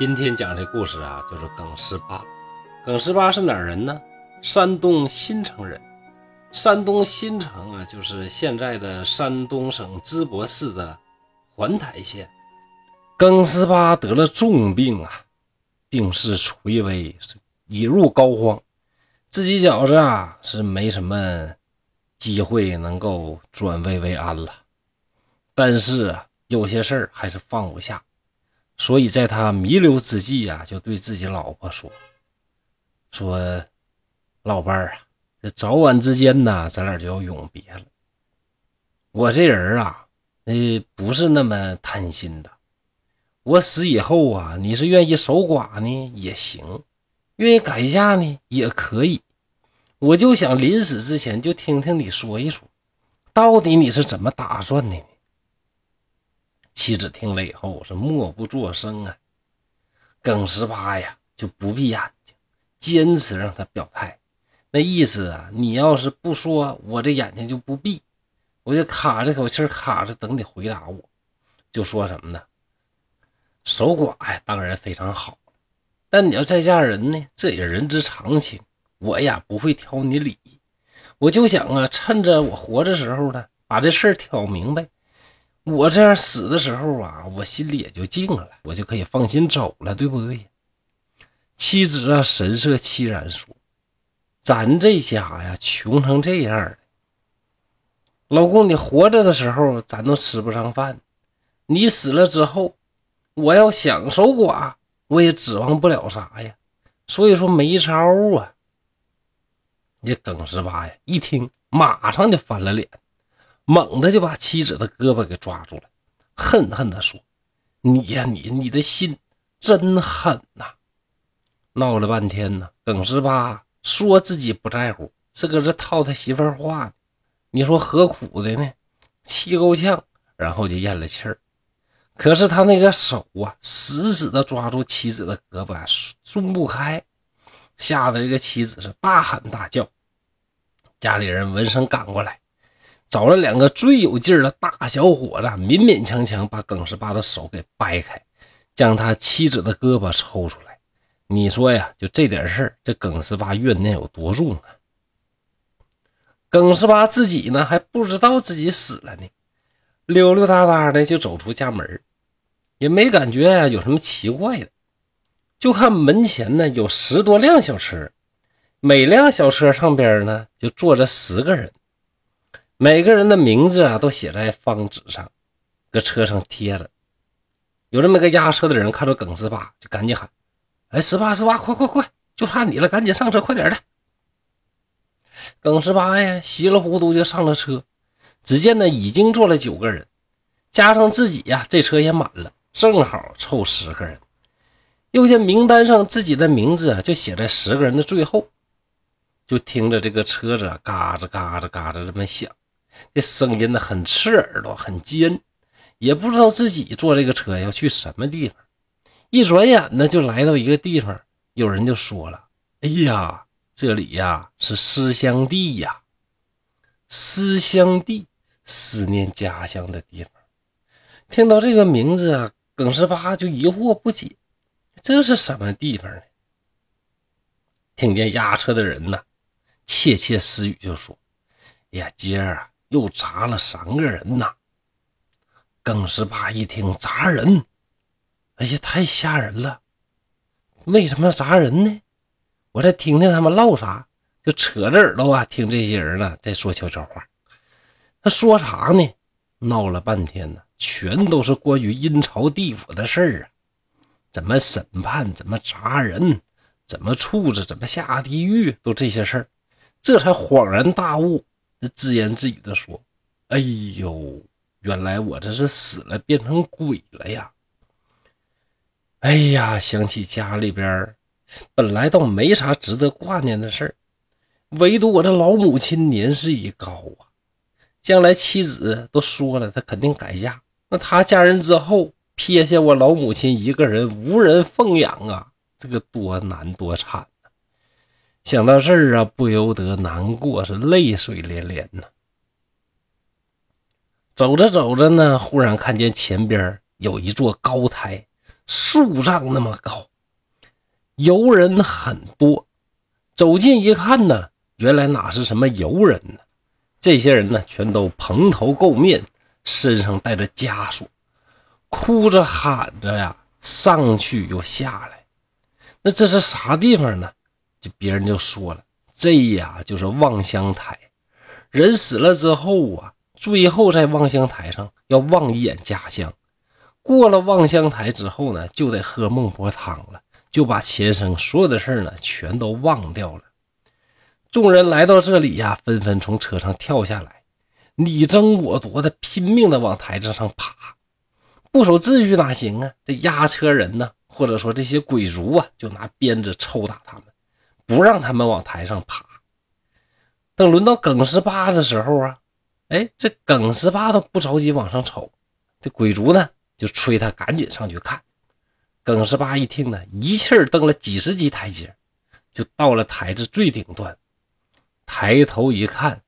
今天讲这故事啊，就是耿十八。耿十八是哪人呢？山东新城人。山东新城啊，就是现在的山东省淄博市的环台县。耿十八得了重病啊，病势垂危，已入膏肓，自己觉着啊是没什么机会能够转危为安了。但是啊，有些事儿还是放不下。所以在他弥留之际呀，就对自己老婆说：“说老伴儿啊，这早晚之间呢，咱俩就要永别了。我这人啊，呃，不是那么贪心的。我死以后啊，你是愿意守寡呢也行，愿意改嫁呢也可以。我就想临死之前就听听你说一说，到底你是怎么打算的？”妻子听了以后是默不作声啊。耿十八呀就不闭眼睛，坚持让他表态。那意思啊，你要是不说，我这眼睛就不闭，我就卡着口气卡着等你回答我。就说什么呢？守寡呀，当然非常好，但你要再嫁人呢，这也人之常情。我呀不会挑你理，我就想啊，趁着我活着时候呢，把这事儿挑明白。我这样死的时候啊，我心里也就静了，我就可以放心走了，对不对？妻子啊，神色凄然说：“咱这家呀，穷成这样老公，你活着的时候咱都吃不上饭，你死了之后，我要想守寡，我也指望不了啥呀。所以说没招啊。”你耿十八呀，一听马上就翻了脸。猛地就把妻子的胳膊给抓住了，恨恨地说：“你呀，你你的心真狠呐！”闹了半天呢，耿十八说自己不在乎，是搁这套他媳妇话。你说何苦的呢？气够呛，然后就咽了气儿。可是他那个手啊，死死地抓住妻子的胳膊，松不开，吓得这个妻子是大喊大叫。家里人闻声赶过来。找了两个最有劲儿的大小伙子，勉勉强强把耿十八的手给掰开，将他妻子的胳膊抽出来。你说呀，就这点事儿，这耿十八怨念有多重啊？耿十八自己呢还不知道自己死了呢，溜溜达达的就走出家门，也没感觉呀有什么奇怪的，就看门前呢有十多辆小车，每辆小车上边呢就坐着十个人。每个人的名字啊，都写在方纸上，搁车上贴着。有这么个押车的人，看到耿十八，就赶紧喊：“哎，十八，十八，快快快，就差你了，赶紧上车，快点的！”耿十八呀，稀里糊涂就上了车。只见呢，已经坐了九个人，加上自己呀，这车也满了，正好凑十个人。又见名单上自己的名字啊，就写在十个人的最后。就听着这个车子嘎吱嘎吱嘎吱这么响。这声音呢很刺耳朵，很尖，也不知道自己坐这个车要去什么地方。一转眼呢，就来到一个地方，有人就说了：“哎呀，这里呀是思乡地呀，思乡地，思念家乡的地方。”听到这个名字啊，耿十八就疑惑不解：“这是什么地方呢？”听见押车的人呢，窃窃私语就说：“哎呀，今儿啊。”又砸了三个人呐！耿十八一听砸人，哎呀，太吓人了！为什么要砸人呢？我再听听他们唠啥，就扯着耳朵啊，听这些人呢在说悄悄话。他说啥呢？闹了半天呢，全都是关于阴曹地府的事儿啊！怎么审判？怎么砸人？怎么处置？怎么下地狱？都这些事儿，这才恍然大悟。这自言自语的说：“哎呦，原来我这是死了变成鬼了呀！哎呀，想起家里边本来倒没啥值得挂念的事儿，唯独我的老母亲年事已高啊，将来妻子都说了，她肯定改嫁。那她嫁人之后，撇下我老母亲一个人，无人奉养啊，这个多难多惨！”想到这儿啊，不由得难过，是泪水连连呐。走着走着呢，忽然看见前边有一座高台，数丈那么高，游人很多。走近一看呢，原来哪是什么游人呢？这些人呢，全都蓬头垢面，身上带着枷锁，哭着喊着呀，上去又下来。那这是啥地方呢？就别人就说了，这呀就是望乡台。人死了之后啊，最后在望乡台上要望一眼家乡。过了望乡台之后呢，就得喝孟婆汤了，就把前生所有的事呢全都忘掉了。众人来到这里呀，纷纷从车上跳下来，你争我夺的，拼命的往台子上爬。不守秩序哪行啊？这押车人呢，或者说这些鬼卒啊，就拿鞭子抽打他们，不让他们往台上爬。等轮到耿十八的时候啊，哎，这耿十八都不着急往上瞅，这鬼卒呢就催他赶紧上去看。耿十八一听呢，一气儿登了几十级台阶，就到了台子最顶端。抬头一看，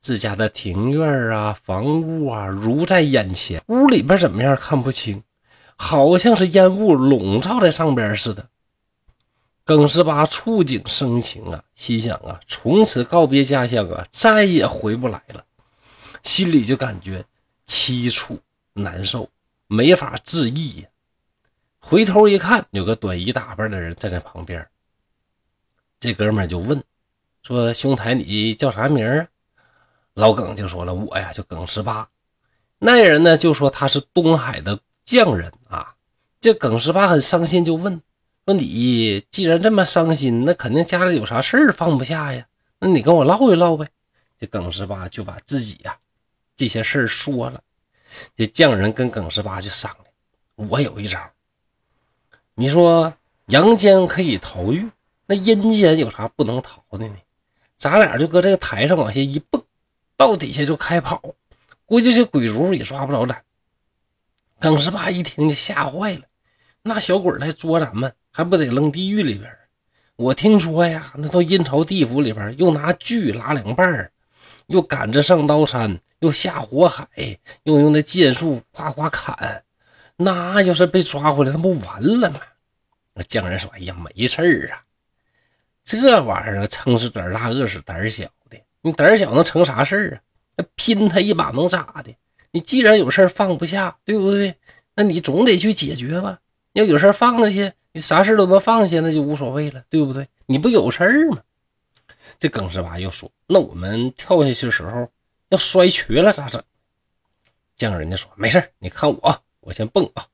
自家的庭院啊、房屋啊，如在眼前。屋里边怎么样看不清，好像是烟雾笼罩在上边似的。耿十八触景生情啊，心想啊，从此告别家乡啊，再也回不来了。心里就感觉凄楚难受，没法自抑呀。回头一看，有个短衣打扮的人站在旁边。这哥们就问。说兄台，你叫啥名啊？老耿就说了，我呀叫耿十八。那人呢就说他是东海的匠人啊。这耿十八很伤心，就问说你既然这么伤心，那肯定家里有啥事儿放不下呀？那你跟我唠一唠呗。这耿十八就把自己呀这些事儿说了。这匠人跟耿十八就商量，我有一招。你说阳间可以逃狱，那阴间有啥不能逃的呢？咱俩就搁这个台上往下一蹦，到底下就开跑，估计这鬼卒也抓不着咱。耿十八一听就吓坏了，那小鬼来捉咱们，还不得扔地狱里边？我听说呀，那到阴曹地府里边，又拿锯拉两半又赶着上刀山，又下火海，又用那剑术夸夸砍。那要是被抓回来，那不完了吗？那匠人说：“哎呀，没事儿啊。”这玩意儿撑死胆大，饿死胆小的。你胆小能成啥事儿啊？那拼他一把能咋的？你既然有事放不下，对不对？那你总得去解决吧。要有事放下去，你啥事都能放下，那就无所谓了，对不对？你不有事儿吗？这耿十八又说：“那我们跳下去的时候要摔瘸了咋整？”匠人家说：“没事你看我，我先蹦啊，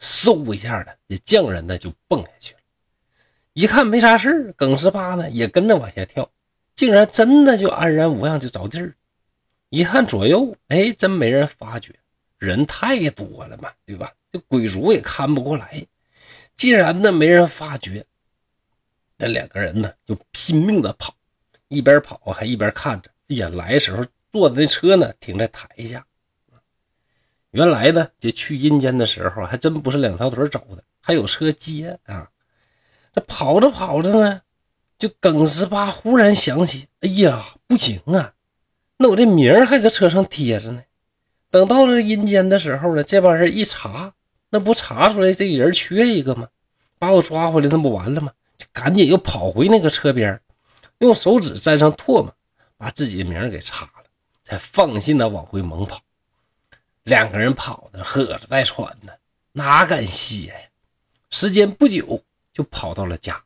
嗖一下的，这匠人呢就蹦下去了。”一看没啥事耿十八呢也跟着往下跳，竟然真的就安然无恙就着地儿。一看左右，哎，真没人发觉，人太多了嘛，对吧？这鬼卒也看不过来。既然呢没人发觉，那两个人呢就拼命的跑，一边跑还一边看着。哎呀，来时候坐的那车呢停在台下。原来呢，这去阴间的时候还真不是两条腿走的，还有车接啊。这跑着跑着呢，就耿十八忽然想起，哎呀，不行啊，那我这名儿还搁车上贴着呢。等到了阴间的时候呢，这帮人一查，那不查出来这人缺一个吗？把我抓回来，那不完了吗？就赶紧又跑回那个车边，用手指沾上唾沫，把自己的名给擦了，才放心的往回猛跑。两个人跑的喝着带喘的，哪敢歇呀？时间不久。就跑到了家，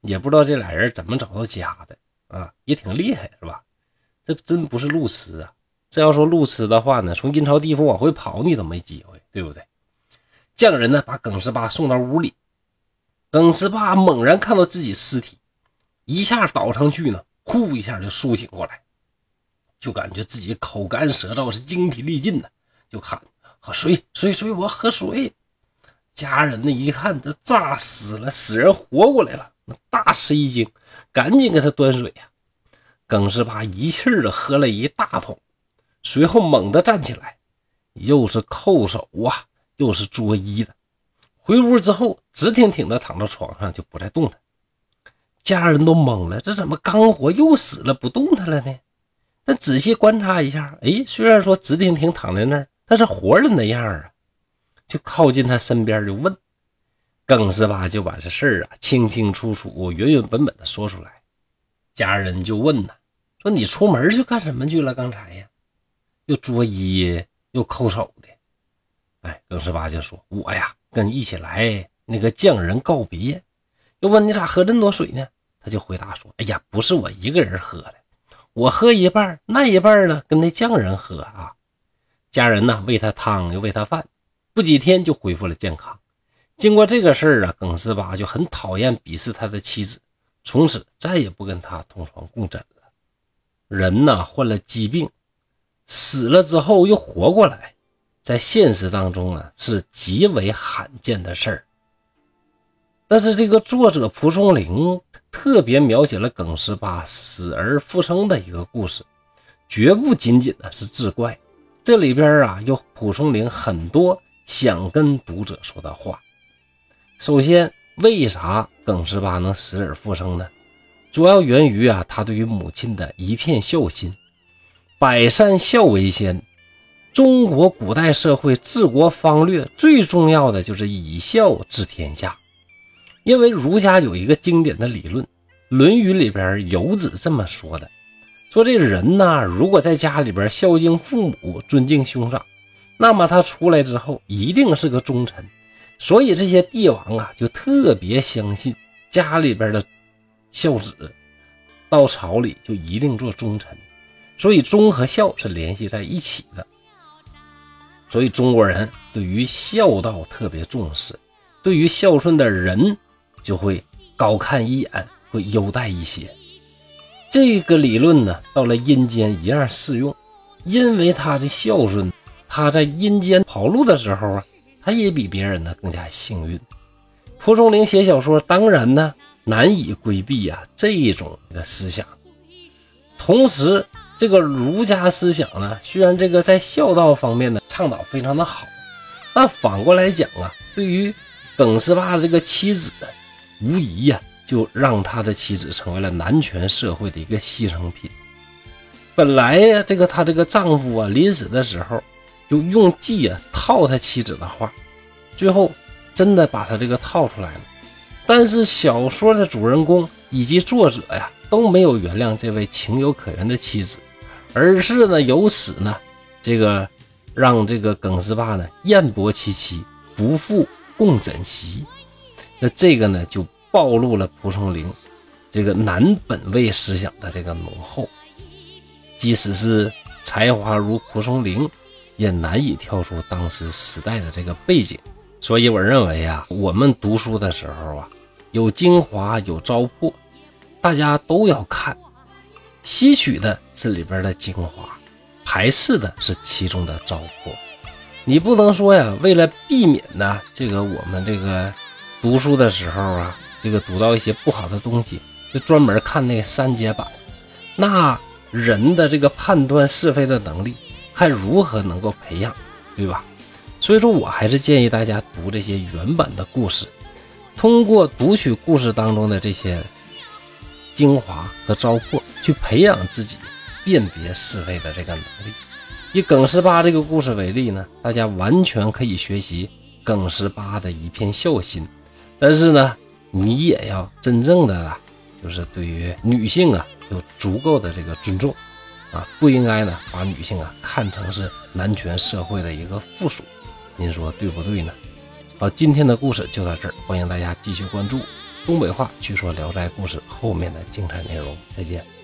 也不知道这俩人怎么找到家的啊，也挺厉害是吧？这真不是路痴啊！这要说路痴的话呢，从阴曹地府往回跑你都没机会，对不对？匠人呢把耿十八送到屋里，耿十八猛然看到自己尸体，一下倒上去呢，呼一下就苏醒过来，就感觉自己口干舌燥，是精疲力尽的，就喊：“喝水，水，水，我喝水。”家人呢一看，这炸死了，死人活过来了，那大吃一惊，赶紧给他端水呀。耿十八一气的喝了一大桶，随后猛地站起来，又是叩首啊，又是作揖的。回屋之后，直挺挺的躺到床上，就不再动弹。家人都懵了，这怎么刚活又死了不动弹了呢？但仔细观察一下，哎，虽然说直挺挺躺在那儿，但是活人那样啊。就靠近他身边，就问：“耿十八就把这事儿啊清清楚楚、原原本本的说出来。家人就问呢，说你出门去干什么去了？刚才呀，又作揖又叩首。哎，耿十八就说：“我呀，跟一起来那个匠人告别。”又问你咋喝这么多水呢？他就回答说：“哎呀，不是我一个人喝的，我喝一半，那一半呢跟那匠人喝啊。”家人呢喂他汤又喂他饭，不几天就恢复了健康。经过这个事儿啊，耿十八就很讨厌鄙视他的妻子，从此再也不跟他同床共枕了。人呢患了疾病，死了之后又活过来，在现实当中啊是极为罕见的事儿。但是这个作者蒲松龄特别描写了耿十八死而复生的一个故事，绝不仅仅的是志怪。这里边啊有蒲松龄很多想跟读者说的话。首先，为啥耿十八能死而复生呢？主要源于啊他对于母亲的一片孝心。百善孝为先，中国古代社会治国方略最重要的就是以孝治天下。因为儒家有一个经典的理论，《论语》里边有子这么说的：说这人呢，如果在家里边孝敬父母、尊敬兄长，那么他出来之后一定是个忠臣。所以这些帝王啊，就特别相信家里边的孝子到朝里就一定做忠臣。所以忠和孝是联系在一起的。所以中国人对于孝道特别重视，对于孝顺的人。就会高看一眼，会优待一些。这个理论呢，到了阴间一样适用，因为他的孝顺，他在阴间跑路的时候啊，他也比别人呢更加幸运。蒲松龄写小说，当然呢难以规避呀这种的思想。同时，这个儒家思想呢，虽然这个在孝道方面呢倡导非常的好，但反过来讲啊，对于耿十八的这个妻子。无疑呀，就让他的妻子成为了男权社会的一个牺牲品。本来呀，这个他这个丈夫啊，临死的时候就用计啊套他妻子的话，最后真的把他这个套出来了。但是小说的主人公以及作者呀都没有原谅这位情有可原的妻子，而是呢由此呢这个让这个耿十八呢燕薄其妻，不复共枕席。那这个呢，就暴露了蒲松龄这个男本位思想的这个浓厚。即使是才华如蒲松龄，也难以跳出当时时代的这个背景。所以我认为啊，我们读书的时候啊，有精华有糟粕，大家都要看，吸取的是里边的精华，排斥的是其中的糟粕。你不能说呀，为了避免呢，这个我们这个。读书的时候啊，这个读到一些不好的东西，就专门看那个删节版。那人的这个判断是非的能力，还如何能够培养，对吧？所以说我还是建议大家读这些原版的故事，通过读取故事当中的这些精华和糟粕，去培养自己辨别是非的这个能力。以耿十八这个故事为例呢，大家完全可以学习耿十八的一片孝心。但是呢，你也要真正的啊，就是对于女性啊有足够的这个尊重啊，不应该呢把女性啊看成是男权社会的一个附属。您说对不对呢？好，今天的故事就到这儿，欢迎大家继续关注东北话去说《聊斋故事》后面的精彩内容。再见。